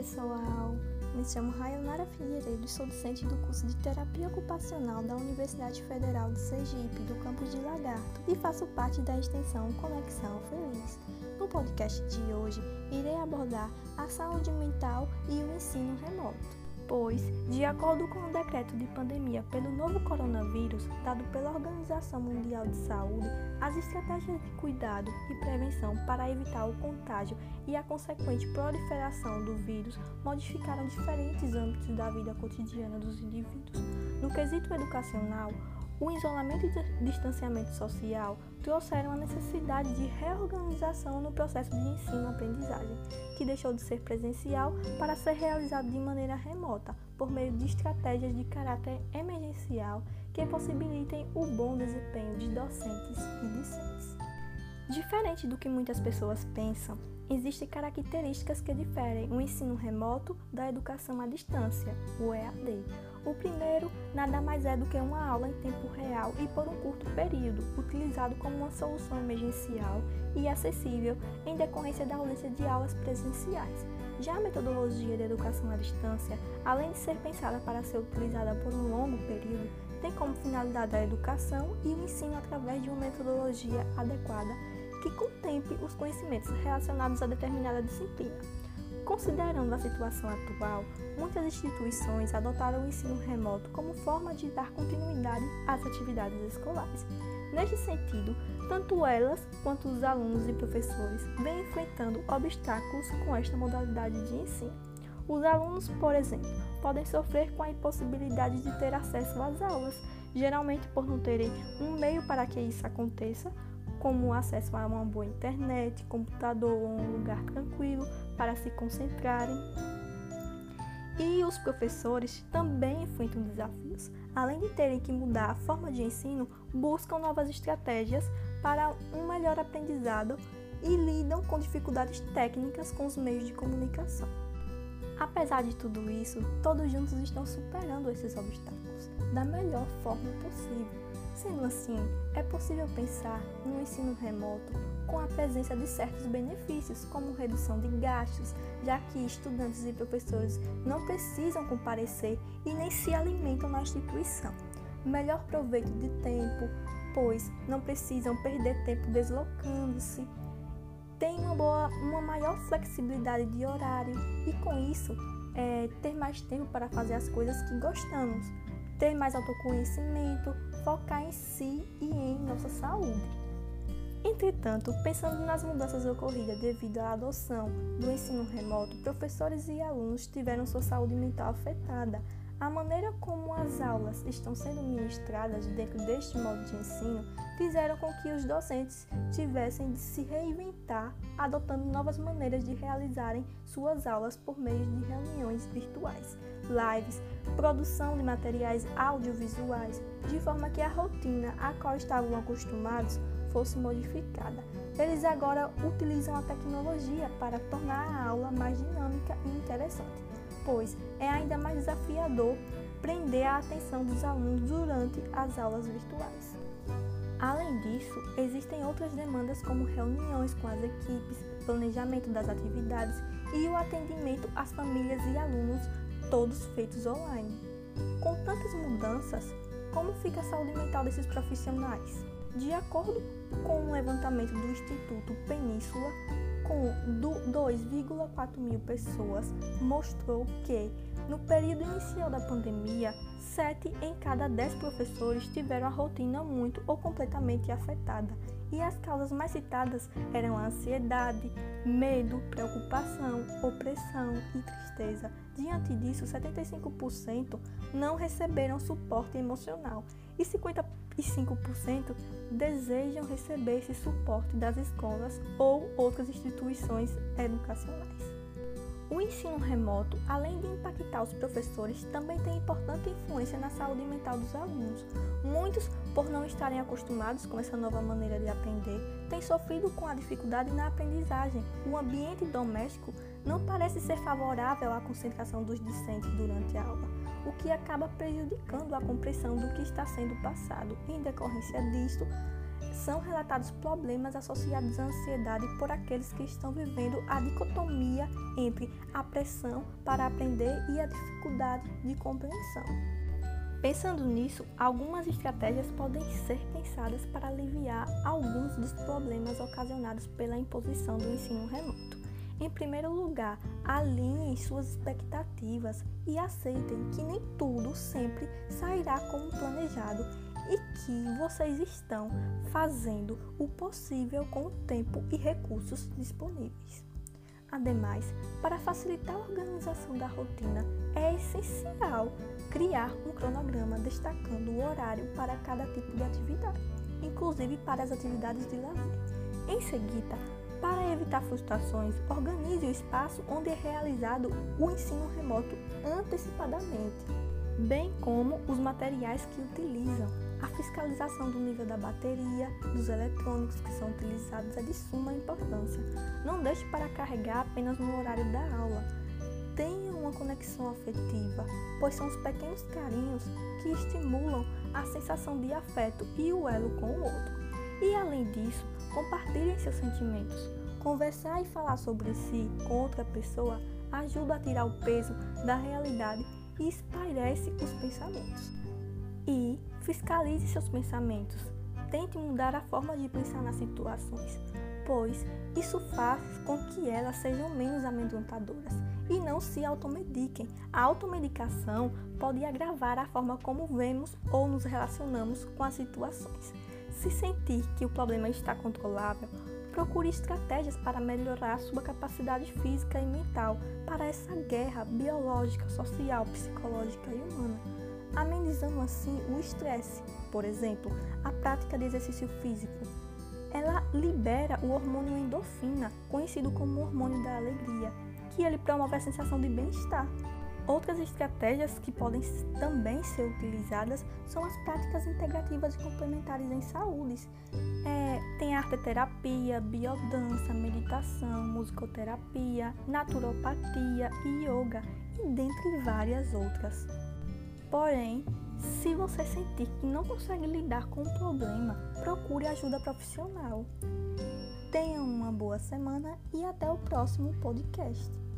pessoal! Me chamo Rayonara Figueiredo sou docente do curso de Terapia Ocupacional da Universidade Federal de Sergipe, do campus de Lagarto, e faço parte da extensão Conexão Feliz. No podcast de hoje, irei abordar a saúde mental e o ensino remoto pois, de acordo com o decreto de pandemia pelo novo coronavírus dado pela Organização Mundial de Saúde, as estratégias de cuidado e prevenção para evitar o contágio e a consequente proliferação do vírus modificaram diferentes âmbitos da vida cotidiana dos indivíduos. No quesito educacional, o isolamento e distanciamento social trouxeram a necessidade de reorganização no processo de ensino-aprendizagem, que deixou de ser presencial para ser realizado de maneira remota, por meio de estratégias de caráter emergencial que possibilitem o bom desempenho de docentes e discentes. Diferente do que muitas pessoas pensam, existem características que diferem o ensino remoto da educação à distância, o EAD. O primeiro nada mais é do que uma aula em tempo real e por um curto período, utilizado como uma solução emergencial e acessível em decorrência da ausência de aulas presenciais. Já a metodologia de educação à distância, além de ser pensada para ser utilizada por um longo período, tem como finalidade a educação e o ensino através de uma metodologia adequada que contemple os conhecimentos relacionados a determinada disciplina. Considerando a situação atual, muitas instituições adotaram o ensino remoto como forma de dar continuidade às atividades escolares. Neste sentido, tanto elas quanto os alunos e professores vêm enfrentando obstáculos com esta modalidade de ensino. Os alunos, por exemplo, podem sofrer com a impossibilidade de ter acesso às aulas, geralmente por não terem um meio para que isso aconteça, como acesso a uma boa internet, computador ou um lugar tranquilo para se concentrarem. E os professores também enfrentam desafios. Além de terem que mudar a forma de ensino, buscam novas estratégias para um melhor aprendizado e lidam com dificuldades técnicas com os meios de comunicação. Apesar de tudo isso, todos juntos estão superando esses obstáculos da melhor forma possível Sendo assim, é possível pensar no ensino remoto com a presença de certos benefícios, como redução de gastos, já que estudantes e professores não precisam comparecer e nem se alimentam na instituição. Melhor proveito de tempo, pois não precisam perder tempo deslocando-se. Tem uma, boa, uma maior flexibilidade de horário e, com isso, é, ter mais tempo para fazer as coisas que gostamos ter mais autoconhecimento, focar em si e em nossa saúde. Entretanto, pensando nas mudanças ocorridas devido à adoção do ensino remoto, professores e alunos tiveram sua saúde mental afetada. A maneira como as aulas estão sendo ministradas dentro deste modo de ensino fizeram com que os docentes tivessem de se reinventar, adotando novas maneiras de realizarem suas aulas por meio de reuniões virtuais, lives, produção de materiais audiovisuais, de forma que a rotina a qual estavam acostumados fosse modificada. Eles agora utilizam a tecnologia para tornar a aula mais dinâmica e interessante, pois é ainda mais desafiador prender a atenção dos alunos durante as aulas virtuais. Além disso, existem outras demandas como reuniões com as equipes, planejamento das atividades e o atendimento às famílias e alunos, todos feitos online. Com tantas mudanças, como fica a saúde mental desses profissionais? De acordo com um levantamento do Instituto Península, com 2,4 mil pessoas, mostrou que, no período inicial da pandemia, 7 em cada 10 professores tiveram a rotina muito ou completamente afetada, e as causas mais citadas eram a ansiedade, medo, preocupação, opressão e tristeza. Diante disso, 75% não receberam suporte emocional e 50% 25% desejam receber esse suporte das escolas ou outras instituições educacionais. O ensino remoto, além de impactar os professores, também tem importante influência na saúde mental dos alunos. Muitos, por não estarem acostumados com essa nova maneira de aprender, têm sofrido com a dificuldade na aprendizagem. O ambiente doméstico não parece ser favorável à concentração dos discentes durante a aula o que acaba prejudicando a compreensão do que está sendo passado. Em decorrência disto, são relatados problemas associados à ansiedade por aqueles que estão vivendo a dicotomia entre a pressão para aprender e a dificuldade de compreensão. Pensando nisso, algumas estratégias podem ser pensadas para aliviar alguns dos problemas ocasionados pela imposição do ensino remoto. Em primeiro lugar, alinhem suas expectativas e aceitem que nem tudo sempre sairá como planejado e que vocês estão fazendo o possível com o tempo e recursos disponíveis. Ademais, para facilitar a organização da rotina, é essencial criar um cronograma destacando o horário para cada tipo de atividade, inclusive para as atividades de lazer. Em seguida, para evitar frustrações, organize o espaço onde é realizado o ensino remoto antecipadamente, bem como os materiais que utilizam. A fiscalização do nível da bateria, dos eletrônicos que são utilizados é de suma importância. Não deixe para carregar apenas no horário da aula. Tenha uma conexão afetiva, pois são os pequenos carinhos que estimulam a sensação de afeto e o elo com o outro. E além disso, compartilhem seus sentimentos. Conversar e falar sobre si com outra pessoa ajuda a tirar o peso da realidade e espairece os pensamentos. E fiscalize seus pensamentos. Tente mudar a forma de pensar nas situações, pois isso faz com que elas sejam menos amedrontadoras e não se automediquem. A automedicação pode agravar a forma como vemos ou nos relacionamos com as situações. Se sentir que o problema está controlável, procure estratégias para melhorar sua capacidade física e mental para essa guerra biológica, social, psicológica e humana, amenizando assim o estresse. Por exemplo, a prática de exercício físico. Ela libera o hormônio endorfina, conhecido como hormônio da alegria, que ele promove a sensação de bem-estar. Outras estratégias que podem também ser utilizadas são as práticas integrativas e complementares em saúde. É, tem arteterapia, biodança, meditação, musicoterapia, naturopatia e yoga, e dentre várias outras. Porém, se você sentir que não consegue lidar com o problema, procure ajuda profissional. Tenha uma boa semana e até o próximo podcast.